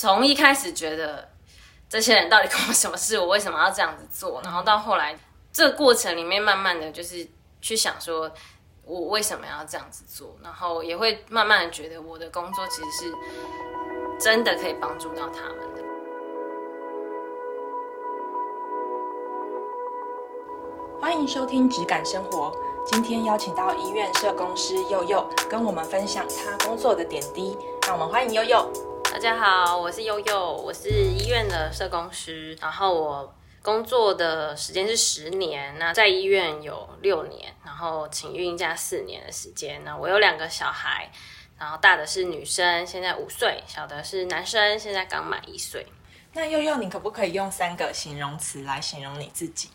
从一开始觉得这些人到底跟我什么事，我为什么要这样子做，然后到后来这个过程里面，慢慢的就是去想说，我为什么要这样子做，然后也会慢慢的觉得我的工作其实是真的可以帮助到他们的。欢迎收听《质感生活》，今天邀请到医院社工师佑佑，跟我们分享他工作的点滴。让我们欢迎佑佑。大家好，我是悠悠，我是医院的社工师，然后我工作的时间是十年，那在医院有六年，然后请孕假四年的时间。那我有两个小孩，然后大的是女生，现在五岁；小的是男生，现在刚满一岁。那悠悠，你可不可以用三个形容词来形容你自己？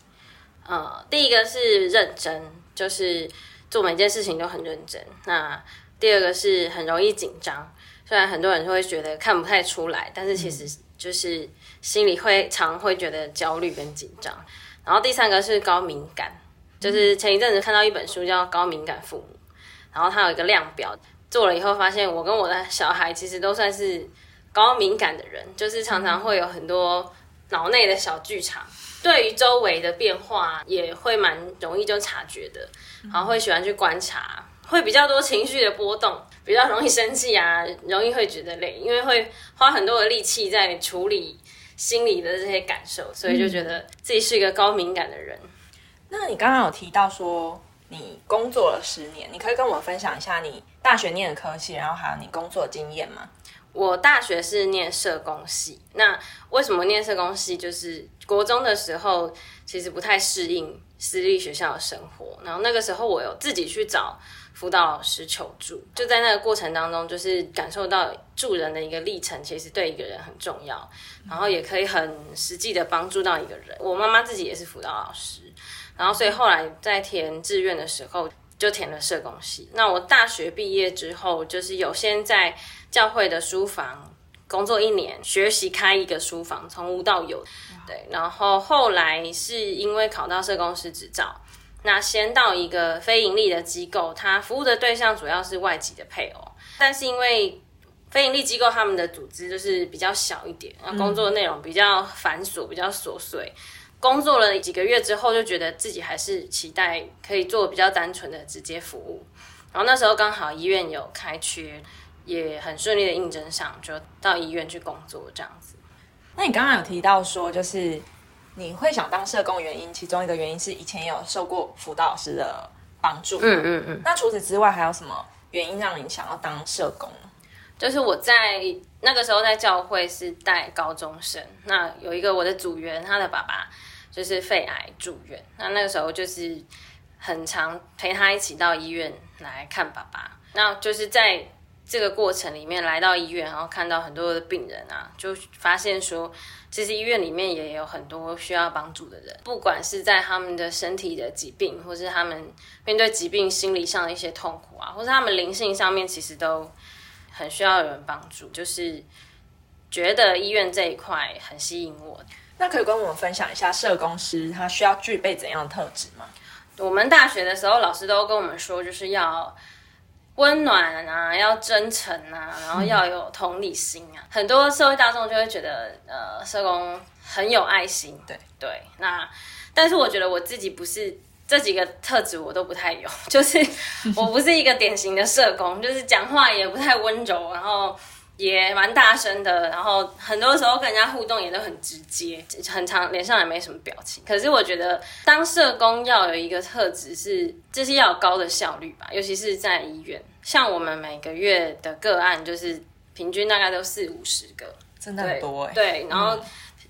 呃，第一个是认真，就是做每件事情都很认真。那第二个是很容易紧张。虽然很多人会觉得看不太出来，但是其实就是心里会常会觉得焦虑跟紧张。然后第三个是高敏感，就是前一阵子看到一本书叫《高敏感父母》，然后它有一个量表，做了以后发现我跟我的小孩其实都算是高敏感的人，就是常常会有很多脑内的小剧场，对于周围的变化也会蛮容易就察觉的，然后会喜欢去观察。会比较多情绪的波动，比较容易生气啊，容易会觉得累，因为会花很多的力气在处理心里的这些感受，所以就觉得自己是一个高敏感的人。那你刚刚有提到说你工作了十年，你可以跟我们分享一下你大学念的科系，然后还有你工作经验吗？我大学是念社工系，那为什么念社工系？就是国中的时候其实不太适应私立学校的生活，然后那个时候我有自己去找。辅导老师求助，就在那个过程当中，就是感受到助人的一个历程，其实对一个人很重要，然后也可以很实际的帮助到一个人。我妈妈自己也是辅导老师，然后所以后来在填志愿的时候就填了社工系。那我大学毕业之后，就是有先在教会的书房工作一年，学习开一个书房，从无到有。对，然后后来是因为考到社工师执照。那先到一个非盈利的机构，它服务的对象主要是外籍的配偶，但是因为非盈利机构他们的组织就是比较小一点，那工作内容比较繁琐，比较琐碎。工作了几个月之后，就觉得自己还是期待可以做比较单纯的直接服务。然后那时候刚好医院有开缺，也很顺利的应征上，就到医院去工作这样子。那你刚刚有提到说，就是。你会想当社工原因，其中一个原因是以前有受过辅导老师的帮助。嗯嗯嗯。那除此之外，还有什么原因让你想要当社工？就是我在那个时候在教会是带高中生，那有一个我的组员，他的爸爸就是肺癌住院，那那个时候就是很常陪他一起到医院来看爸爸。那就是在这个过程里面来到医院，然后看到很多的病人啊，就发现说。其实医院里面也有很多需要帮助的人，不管是在他们的身体的疾病，或是他们面对疾病心理上的一些痛苦啊，或是他们灵性上面，其实都很需要有人帮助。就是觉得医院这一块很吸引我。那可以跟我们分享一下社工师他需要具备怎样的特质吗？我们大学的时候老师都跟我们说，就是要。温暖啊，要真诚啊，然后要有同理心啊。很多社会大众就会觉得，呃，社工很有爱心。对对，那但是我觉得我自己不是这几个特质，我都不太有。就是我不是一个典型的社工，就是讲话也不太温柔，然后。也蛮大声的，然后很多时候跟人家互动也都很直接，很长脸上也没什么表情。可是我觉得当社工要有一个特质是，就是要有高的效率吧，尤其是在医院。像我们每个月的个案就是平均大概都四五十个，真的很多哎。对，然后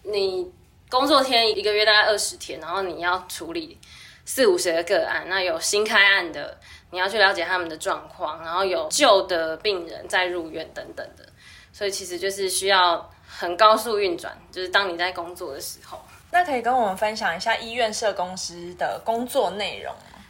你工作天一个月大概二十天，然后你要处理四五十个个案，那有新开案的，你要去了解他们的状况，然后有旧的病人在入院等等的。所以其实就是需要很高速运转，就是当你在工作的时候。那可以跟我们分享一下医院社工师的工作内容吗？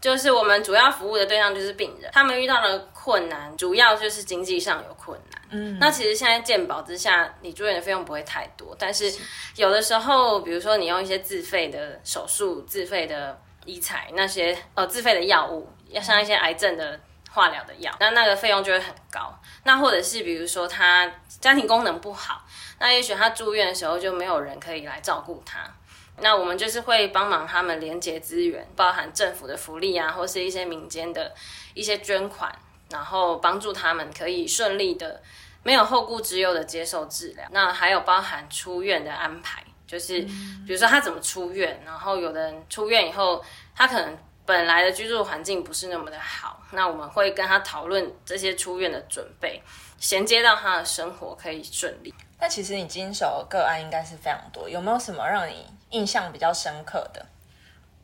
就是我们主要服务的对象就是病人，他们遇到的困难主要就是经济上有困难。嗯，那其实现在健保之下，你住院的费用不会太多，但是有的时候，比如说你用一些自费的手术、自费的医材那些呃自费的药物，要像一些癌症的。化疗的药，那那个费用就会很高。那或者是比如说他家庭功能不好，那也许他住院的时候就没有人可以来照顾他。那我们就是会帮忙他们连接资源，包含政府的福利啊，或是一些民间的一些捐款，然后帮助他们可以顺利的、没有后顾之忧的接受治疗。那还有包含出院的安排，就是比如说他怎么出院，然后有的人出院以后，他可能本来的居住环境不是那么的好，那我们会跟他讨论这些出院的准备，衔接到他的生活可以顺利。那其实你经手个案应该是非常多，有没有什么让你？印象比较深刻的，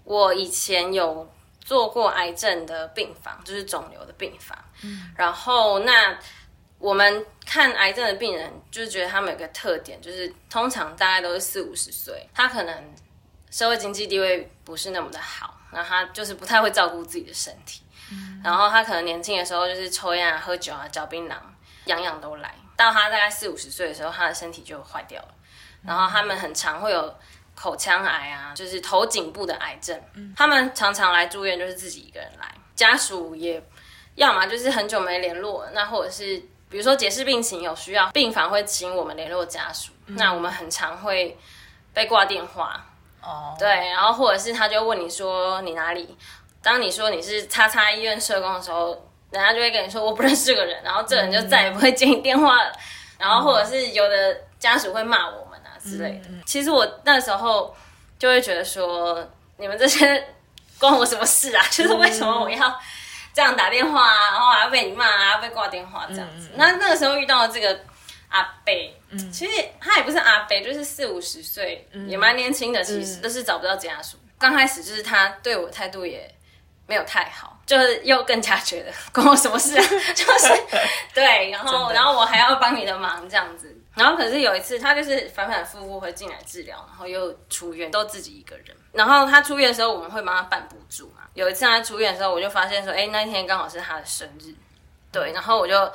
我以前有做过癌症的病房，就是肿瘤的病房。嗯，然后那我们看癌症的病人，就是觉得他们有个特点，就是通常大概都是四五十岁，他可能社会经济地位不是那么的好，那他就是不太会照顾自己的身体。嗯，然后他可能年轻的时候就是抽烟啊、喝酒啊、嚼槟榔，样样都来。到他大概四五十岁的时候，他的身体就坏掉了。然后他们很常会有。口腔癌啊，就是头颈部的癌症，他们常常来住院，就是自己一个人来，家属也要么就是很久没联络，那或者是比如说解释病情有需要，病房会请我们联络家属，那我们很常会被挂电话，哦，对，然后或者是他就问你说你哪里，当你说你是叉叉医院社工的时候，人家就会跟你说我不认识这个人，然后这人就再也不会接你电话了，然后或者是有的家属会骂我们啊。之类的，其实我那时候就会觉得说，你们这些关我什么事啊？就是为什么我要这样打电话啊，然后还要被你骂啊，被挂电话这样子。那那个时候遇到这个阿贝，嗯，其实他也不是阿贝，就是四五十岁，也蛮年轻的，其实都是找不到家属。刚开始就是他对我态度也没有太好，就是又更加觉得 关我什么事啊？就是对，然后然后我还要帮你的忙这样子。然后可是有一次，他就是反反复复会进来治疗，然后又出院，都自己一个人。然后他出院的时候，我们会帮他办补助嘛。有一次他出院的时候，我就发现说，哎，那一天刚好是他的生日，对。然后我就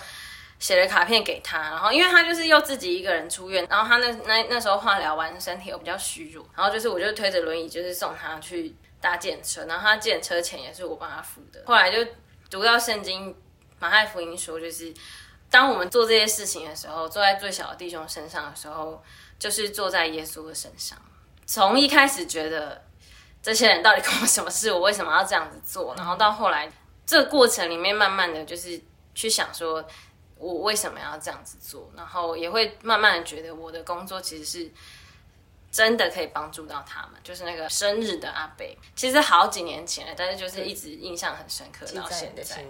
写了卡片给他。然后因为他就是又自己一个人出院，然后他那那那时候化疗完，身体又比较虚弱，然后就是我就推着轮椅，就是送他去搭建车。然后他建车钱也是我帮他付的。后来就读到圣经马太福音说，就是。当我们做这些事情的时候，坐在最小的弟兄身上的时候，就是坐在耶稣的身上。从一开始觉得这些人到底 关我什么事，我为什么要这样子做？然后到后来这个过程里面，慢慢的就是去想说，我为什么要这样子做？然后也会慢慢的觉得我的工作其实是真的可以帮助到他们。就是那个生日的阿贝，其实好几年前了，但是就是一直印象很深刻到现在。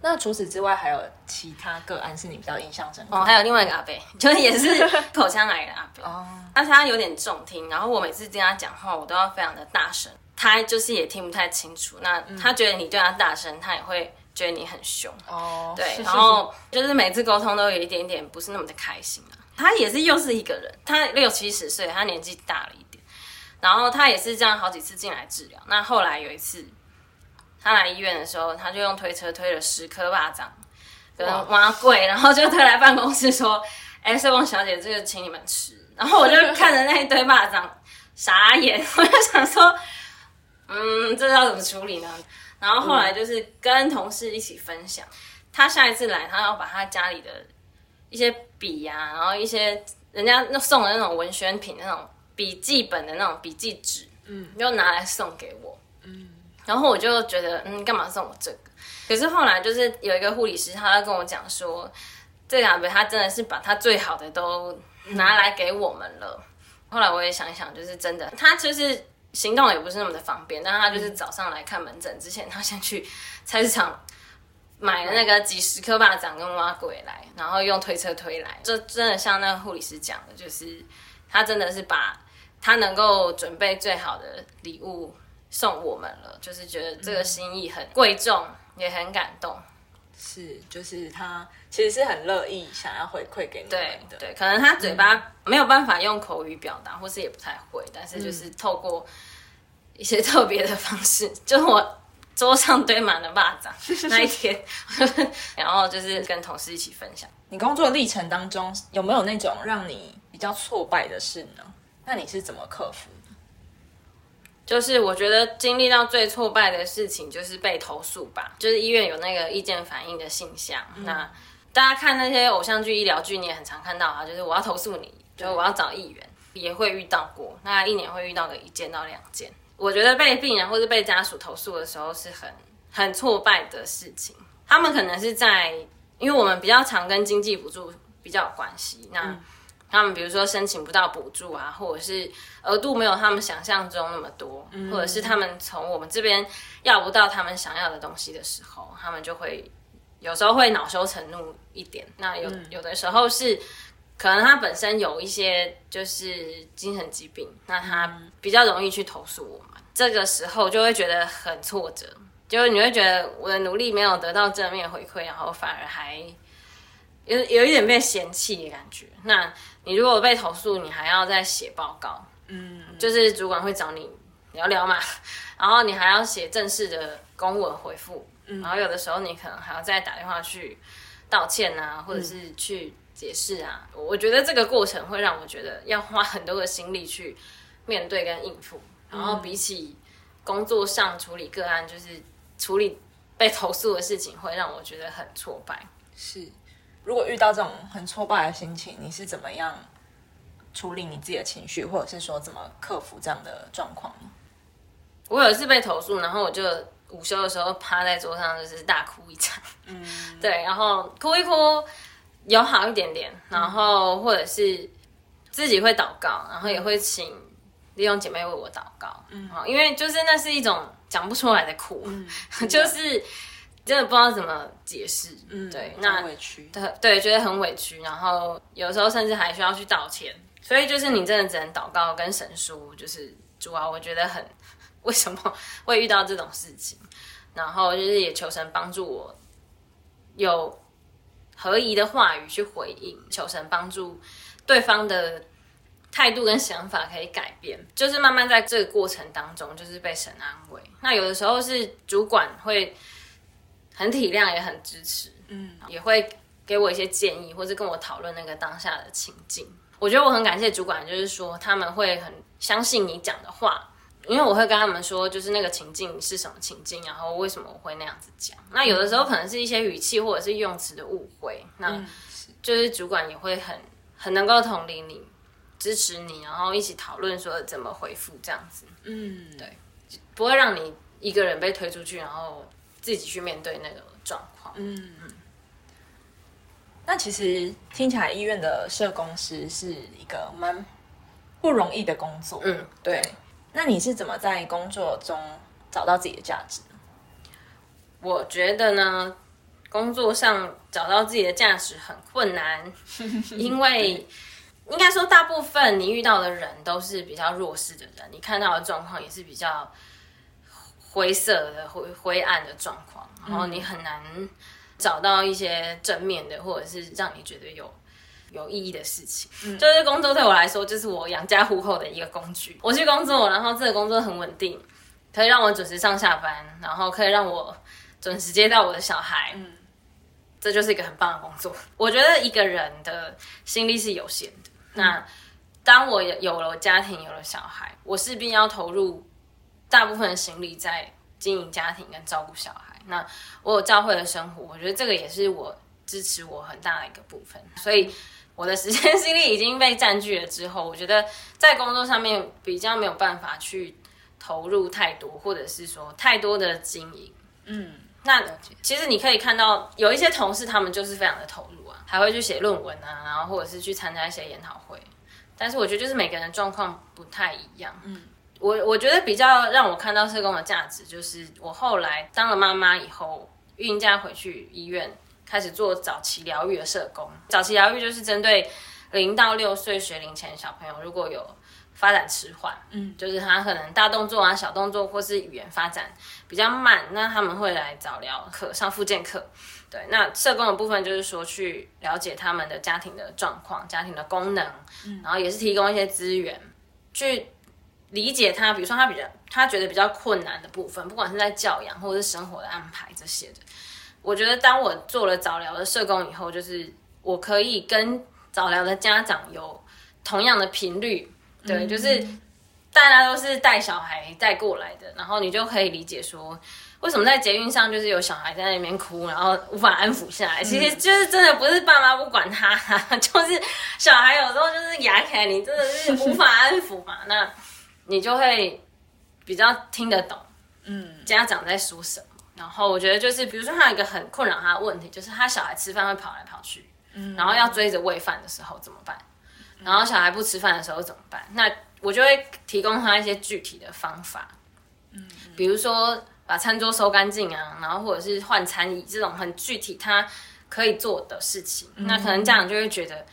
那除此之外，还有其他个案是你比较印象深刻？哦，还有另外一个阿贝，就是也是 口腔癌的阿贝。哦，但是他有点重听，然后我每次跟他讲话，我都要非常的大声，他就是也听不太清楚。那他觉得你对他大声，他也会觉得你很凶。哦，对，然后就是每次沟通都有一点点不是那么的开心啊。他也是又是一个人，他六七十岁，他年纪大了一点，然后他也是这样好几次进来治疗。那后来有一次。他来医院的时候，他就用推车推了十颗巴掌，跟挖柜，然后就推来办公室说：“ 哎，社工小姐，这个请你们吃。”然后我就看着那一堆巴掌傻眼，我就想说：“嗯，这要怎么处理呢？”然后后来就是跟同事一起分享，他下一次来，他要把他家里的一些笔呀，然后一些人家那送的那种文宣品、那种笔记本的那种笔记纸，嗯，又拿来送给我。嗯然后我就觉得，嗯，干嘛送我这个？可是后来就是有一个护理师，他跟我讲说，这两杯他真的是把他最好的都拿来给我们了。后来我也想想，就是真的，他就是行动也不是那么的方便，但是他就是早上来看门诊之前，他先去菜市场买了那个几十颗巴掌跟挖鬼来，然后用推车推来。这真的像那个护理师讲的，就是他真的是把他能够准备最好的礼物。送我们了，就是觉得这个心意很贵重，也很感动。是，就是他其实是很乐意想要回馈给你对对，可能他嘴巴没有办法用口语表达，或是也不太会，但是就是透过一些特别的方式，就我桌上堆满了蚂蚱 那一天，然后就是跟同事一起分享。你工作历程当中有没有那种让你比较挫败的事呢？那你是怎么克服？就是我觉得经历到最挫败的事情就是被投诉吧，就是医院有那个意见反映的信箱。那大家看那些偶像剧、医疗剧，你也很常看到啊，就是我要投诉你，就我要找议员，也会遇到过。那一年会遇到个一件到两件。我觉得被病人或是被家属投诉的时候是很很挫败的事情。他们可能是在，因为我们比较常跟经济补助比较有关系，那他们比如说申请不到补助啊，或者是额度没有他们想象中那么多，或者是他们从我们这边要不到他们想要的东西的时候，他们就会有时候会恼羞成怒一点。那有有的时候是可能他本身有一些就是精神疾病，那他比较容易去投诉我们，这个时候就会觉得很挫折。就是你会觉得我的努力没有得到正面回馈，然后反而还有有一点被嫌弃的感觉。那你如果被投诉，你还要再写报告，嗯，就是主管会找你聊聊嘛，然后你还要写正式的公文回复，然后有的时候你可能还要再打电话去道歉啊，或者是去解释啊。我觉得这个过程会让我觉得要花很多的心力去面对跟应付，然后比起工作上处理个案，就是。处理被投诉的事情会让我觉得很挫败。是，如果遇到这种很挫败的心情，你是怎么样处理你自己的情绪，或者是说怎么克服这样的状况呢？我有一次被投诉，然后我就午休的时候趴在桌上就是大哭一场。嗯，对，然后哭一哭有好一点点，然后或者是自己会祷告，然后也会请弟兄姐妹为我祷告。嗯，因为就是那是一种。讲不出来的苦，就是真的不知道怎么解释。嗯，对，那委屈，对对，觉得很委屈，然后有时候甚至还需要去道歉。所以就是你真的只能祷告跟神说，就是主啊，我觉得很为什么会遇到这种事情，然后就是也求神帮助我有合宜的话语去回应，求神帮助对方的。态度跟想法可以改变，就是慢慢在这个过程当中，就是被神安慰。那有的时候是主管会很体谅，也很支持，嗯，也会给我一些建议，或者跟我讨论那个当下的情境。我觉得我很感谢主管，就是说他们会很相信你讲的话，因为我会跟他们说，就是那个情境是什么情境，然后为什么我会那样子讲。那有的时候可能是一些语气或者是用词的误会，那就是主管也会很很能够同理你。支持你，然后一起讨论说怎么回复这样子。嗯，对，不会让你一个人被推出去，然后自己去面对那个状况。嗯嗯。那其实听起来医院的社工师是一个蛮不容易的工作。嗯，对。那你是怎么在工作中找到自己的价值？我觉得呢，工作上找到自己的价值很困难，因为。应该说，大部分你遇到的人都是比较弱势的人，你看到的状况也是比较灰色的、灰灰暗的状况，然后你很难找到一些正面的，或者是让你觉得有有意义的事情。嗯就是工作对我来说，就是我养家糊口的一个工具。我去工作，然后这个工作很稳定，可以让我准时上下班，然后可以让我准时接到我的小孩。嗯，这就是一个很棒的工作。我觉得一个人的心力是有限的。那当我有了家庭，有了小孩，我势必要投入大部分的心力在经营家庭跟照顾小孩。那我有教会的生活，我觉得这个也是我支持我很大的一个部分。所以我的时间 精力已经被占据了之后，我觉得在工作上面比较没有办法去投入太多，或者是说太多的经营。嗯，那其实你可以看到有一些同事，他们就是非常的投入啊。还会去写论文啊，然后或者是去参加一些研讨会，但是我觉得就是每个人状况不太一样。嗯，我我觉得比较让我看到社工的价值，就是我后来当了妈妈以后，孕假回去医院开始做早期疗愈的社工。早期疗愈就是针对零到六岁学龄前小朋友，如果有发展迟缓，嗯，就是他可能大动作啊、小动作或是语言发展比较慢，那他们会来早疗课上复健课。对，那社工的部分就是说去了解他们的家庭的状况、家庭的功能，然后也是提供一些资源，去理解他，比如说他比较他觉得比较困难的部分，不管是在教养或者是生活的安排这些的。我觉得当我做了早疗的社工以后，就是我可以跟早疗的家长有同样的频率，对，就是大家都是带小孩带过来的，然后你就可以理解说，为什么在捷运上就是有小孩在那边哭，然后无法安抚下来。其实就是真的不是爸妈不管他，就是小孩有时候就是牙起来，你真的是无法安抚嘛，那你就会比较听得懂，嗯，家长在说什么。然后我觉得就是，比如说他有一个很困扰他的问题，就是他小孩吃饭会跑来跑去，嗯，然后要追着喂饭的时候怎么办？然后小孩不吃饭的时候怎么办？那我就会提供他一些具体的方法，嗯，比如说把餐桌收干净啊，然后或者是换餐椅这种很具体他可以做的事情。那可能家长就会觉得，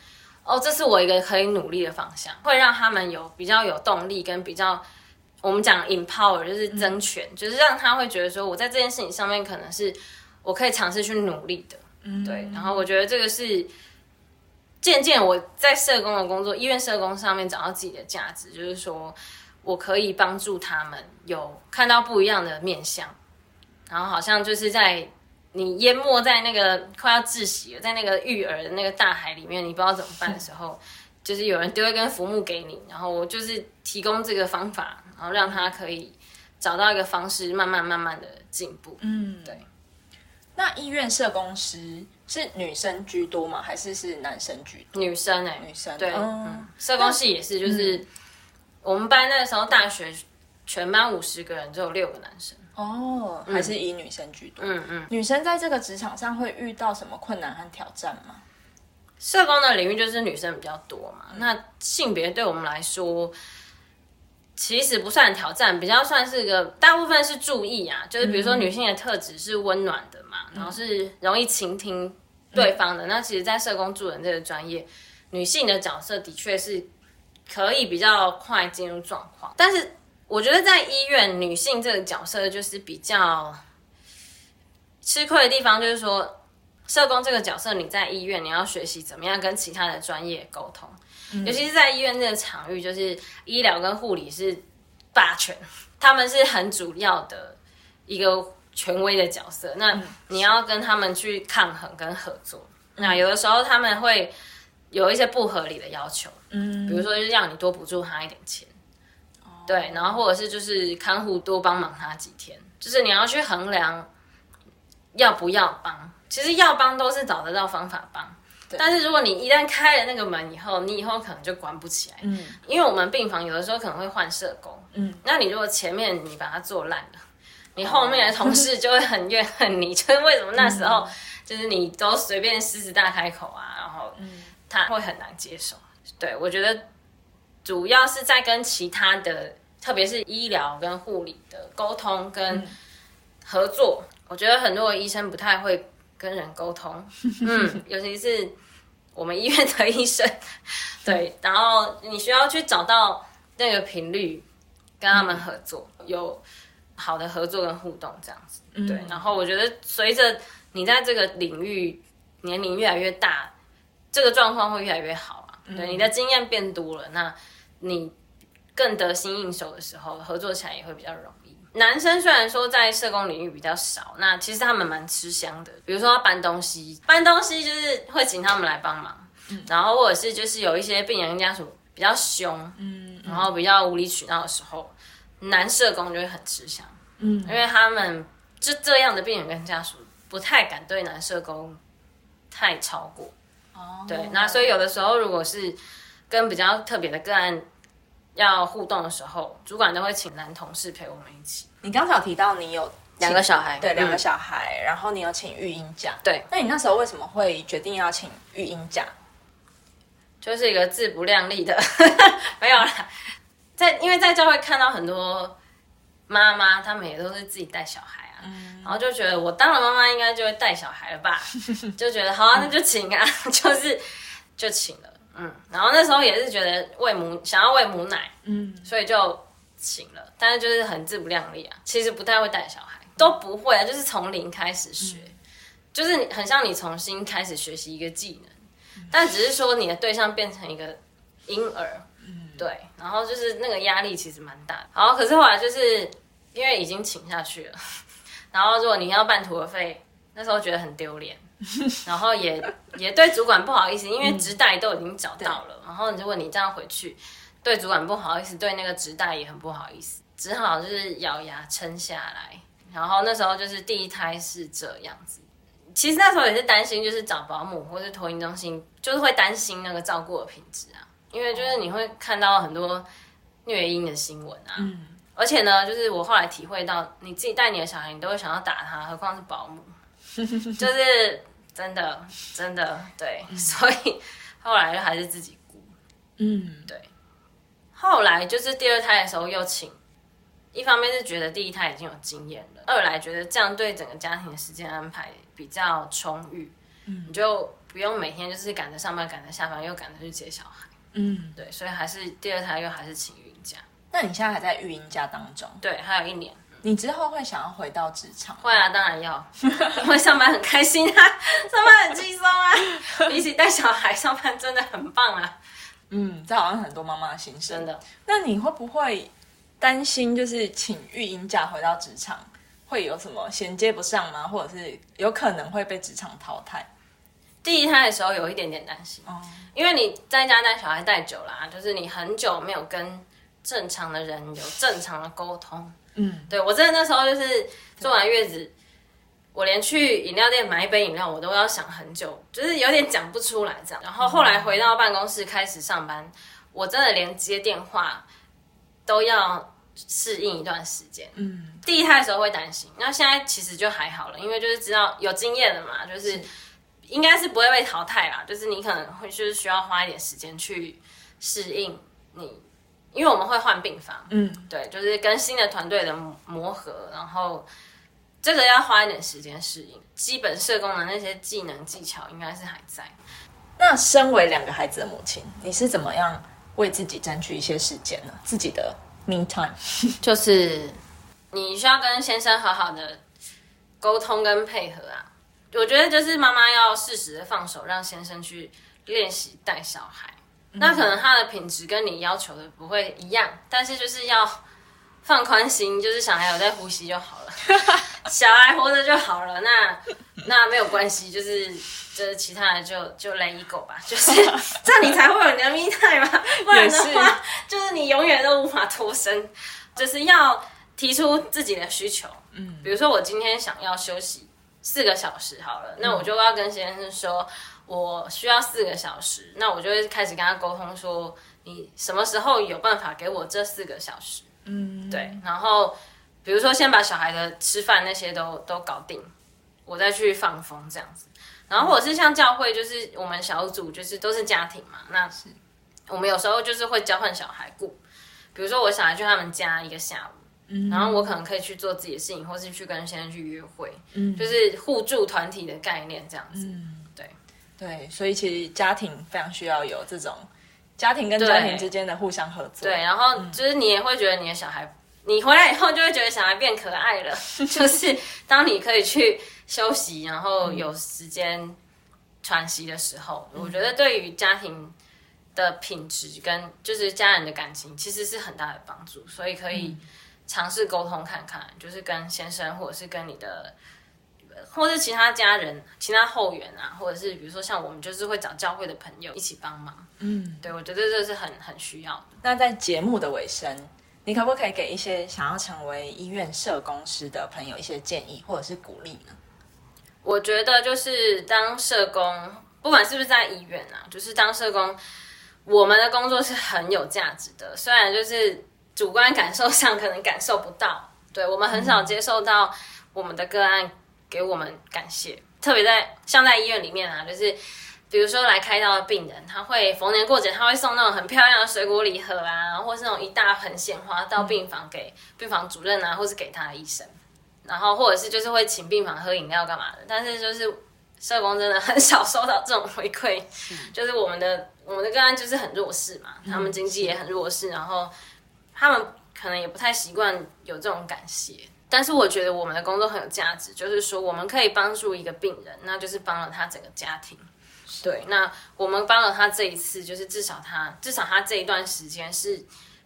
哦，这是我一个可以努力的方向，会让他们有比较有动力跟比较，我们讲 empower 就是争权，就是让他会觉得说，我在这件事情上面可能是我可以尝试去努力的，嗯，对。然后我觉得这个是。渐渐我在社工的工作，医院社工上面找到自己的价值，就是说我可以帮助他们有看到不一样的面相，然后好像就是在你淹没在那个快要窒息了，在那个育儿的那个大海里面，你不知道怎么办的时候，就是有人丢一根浮木给你，然后我就是提供这个方法，然后让他可以找到一个方式，慢慢慢慢的进步。嗯，对。那医院社工师。是女生居多吗？还是是男生居多？女生哎，女生对，社工系也是，就是我们班那个时候大学全班五十个人，只有六个男生。哦，还是以女生居多。嗯嗯，女生在这个职场上会遇到什么困难和挑战吗？社工的领域就是女生比较多嘛，那性别对我们来说其实不算挑战，比较算是个大部分是注意啊，就是比如说女性的特质是温暖的嘛，然后是容易倾听。对方的那其实，在社工助人这个专业，女性的角色的确是可以比较快进入状况。但是，我觉得在医院，女性这个角色就是比较吃亏的地方，就是说，社工这个角色，你在医院你要学习怎么样跟其他的专业沟通，尤其是在医院这个场域，就是医疗跟护理是霸权，他们是很主要的一个。权威的角色，那你要跟他们去抗衡跟合作。那有的时候他们会有一些不合理的要求，嗯，比如说就是让你多补助他一点钱，对，然后或者是就是看护多帮忙他几天，就是你要去衡量要不要帮。其实要帮都是找得到方法帮，但是如果你一旦开了那个门以后，你以后可能就关不起来，嗯，因为我们病房有的时候可能会换社工，嗯，那你如果前面你把它做烂了。你后面的同事就会很怨恨你，就是为什么那时候就是你都随便狮子大开口啊，然后他会很难接受。对我觉得主要是在跟其他的，特别是医疗跟护理的沟通跟合作。我觉得很多医生不太会跟人沟通，嗯，尤其是我们医院的医生，对，然后你需要去找到那个频率跟他们合作，有。好的合作跟互动这样子，对。然后我觉得随着你在这个领域年龄越来越大，这个状况会越来越好啊。对，你的经验变多了，那你更得心应手的时候，合作起来也会比较容易。男生虽然说在社工领域比较少，那其实他们蛮吃香的。比如说搬东西，搬东西就是会请他们来帮忙，然后或者是就是有一些病人家属比较凶，嗯，然后比较无理取闹的时候。男社工就会很吃香，嗯，因为他们就这样的病人跟家属不太敢对男社工太超过，哦，对，那所以有的时候如果是跟比较特别的个案要互动的时候，主管都会请男同事陪我们一起。你刚才有提到你有两个小孩，对，两个小孩，然后你有请育婴假，对，那你那时候为什么会决定要请育婴假？就是一个自不量力的，没有啦。在，因为在教会看到很多妈妈，她们也都是自己带小孩啊，然后就觉得我当了妈妈应该就会带小孩了吧，就觉得好啊，那就请啊，就是就请了，嗯，然后那时候也是觉得喂母想要喂母奶，嗯，所以就请了，但是就是很自不量力啊，其实不太会带小孩，都不会啊，就是从零开始学，就是很像你重新开始学习一个技能，但只是说你的对象变成一个婴儿。嗯。对，然后就是那个压力其实蛮大的。好，可是后来就是因为已经请下去了，然后如果你要办图的费，那时候觉得很丢脸，然后也也对主管不好意思，因为直代都已经找到了，然后如果你这样回去，对主管不好意思，对那个直代也很不好意思，只好就是咬牙撑下来。然后那时候就是第一胎是这样子，其实那时候也是担心，就是找保姆或是托婴中心，就是会担心那个照顾的品质啊，因为就是你会看到很多虐婴的新闻啊，而且呢，就是我后来体会到，你自己带你的小孩，你都会想要打他，何况是保姆，就是真的真的对，所以后来就还是自己顾，嗯，对，后来就是第二胎的时候又请。一方面是觉得第一胎已经有经验了，二来觉得这样对整个家庭的时间安排比较充裕，嗯，你就不用每天就是赶着上班、赶着下班，又赶着去接小孩，嗯，对，所以还是第二胎又还是请孕假。那你现在还在育婴假当中？对，还有一年。你之后会想要回到职场？会啊，当然要，因为上班很开心啊，上班很轻松啊，比起带小孩上班真的很棒啊。嗯，这好像很多妈妈的心声。真的。那你会不会？担心就是请育婴假回到职场会有什么衔接不上吗？或者是有可能会被职场淘汰？第一胎的时候有一点点担心，哦，因为你在家带小孩带久了，就是你很久没有跟正常的人有正常的沟通。嗯，对我真的那时候就是做完月子，我连去饮料店买一杯饮料我都要想很久，就是有点讲不出来这样。然后后来回到办公室开始上班，我真的连接电话都要。适应一段时间，嗯，第一胎的时候会担心，那现在其实就还好了，因为就是知道有经验了嘛，就是应该是不会被淘汰啦，就是你可能会就是需要花一点时间去适应你，因为我们会换病房，嗯，对，就是跟新的团队的磨合，然后这个要花一点时间适应，基本社工的那些技能技巧应该是还在。那身为两个孩子的母亲，你是怎么样为自己争取一些时间呢？自己的。Me time，就是你需要跟先生好好的沟通跟配合啊。我觉得就是妈妈要适时的放手，让先生去练习带小孩。那可能他的品质跟你要求的不会一样，但是就是要放宽心，就是小孩有在呼吸就好了，小孩活着就好了。那那没有关系，就是。就是其他的就就 let it go 吧，就是 这样你才会有你的 me time 嘛，不然的话就是你永远都无法脱身。就是要提出自己的需求，嗯，比如说我今天想要休息四个小时好了，那我就要跟先生说我需要四个小时，那我就会开始跟他沟通说你什么时候有办法给我这四个小时，嗯，对，然后比如说先把小孩的吃饭那些都都搞定，我再去放风这样子。然后或者是像教会，就是我们小组就是都是家庭嘛，那是。我们有时候就是会交换小孩顾，比如说我小孩去他们家一个下午，然后我可能可以去做自己的事情，或是去跟先生去约会，嗯，就是互助团体的概念这样子，对对，所以其实家庭非常需要有这种家庭跟家庭之间的互相合作，对，然后就是你也会觉得你的小孩，你回来以后就会觉得小孩变可爱了，就是当你可以去。休息，然后有时间喘息的时候，我觉得对于家庭的品质跟就是家人的感情，其实是很大的帮助。所以可以尝试沟通看看，就是跟先生，或者是跟你的，或者是其他家人、其他后援啊，或者是比如说像我们，就是会找教会的朋友一起帮忙。嗯，对，我觉得这是很很需要的。那在节目的尾声，你可不可以给一些想要成为医院社工师的朋友一些建议，或者是鼓励呢？我觉得就是当社工，不管是不是在医院啊，就是当社工，我们的工作是很有价值的。虽然就是主观感受上可能感受不到，对我们很少接受到我们的个案给我们感谢。特别在像在医院里面啊，就是比如说来开刀的病人，他会逢年过节他会送那种很漂亮的水果礼盒啊，或是那种一大盆鲜花到病房给病房主任啊，或是给他的医生。然后或者是就是会请病房喝饮料干嘛的，但是就是社工真的很少收到这种回馈，就是我们的我们的个案就是很弱势嘛，他们经济也很弱势，然后他们可能也不太习惯有这种感谢，但是我觉得我们的工作很有价值，就是说我们可以帮助一个病人，那就是帮了他整个家庭，对，那我们帮了他这一次，就是至少他至少他这一段时间是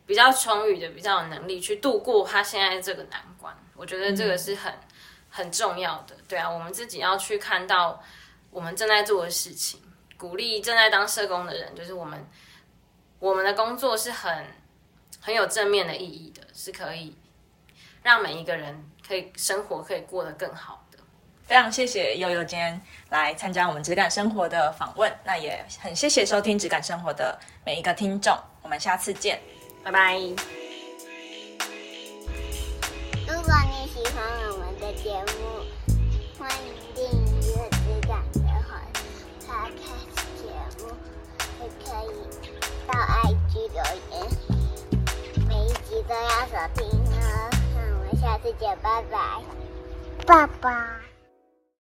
比较充裕的，比较有能力去度过他现在这个难关。我觉得这个是很很重要的，对啊，我们自己要去看到我们正在做的事情，鼓励正在当社工的人，就是我们我们的工作是很很有正面的意义的，是可以让每一个人可以生活可以过得更好的。非常谢谢悠悠今天来参加我们质感生活的访问，那也很谢谢收听质感生活的每一个听众，我们下次见，拜拜。如果你喜欢我们的节目，欢迎订阅质感生活 Podcast 节目，也可以到 IG 留言，每一集都要收听哦。下次见，拜拜，爸爸。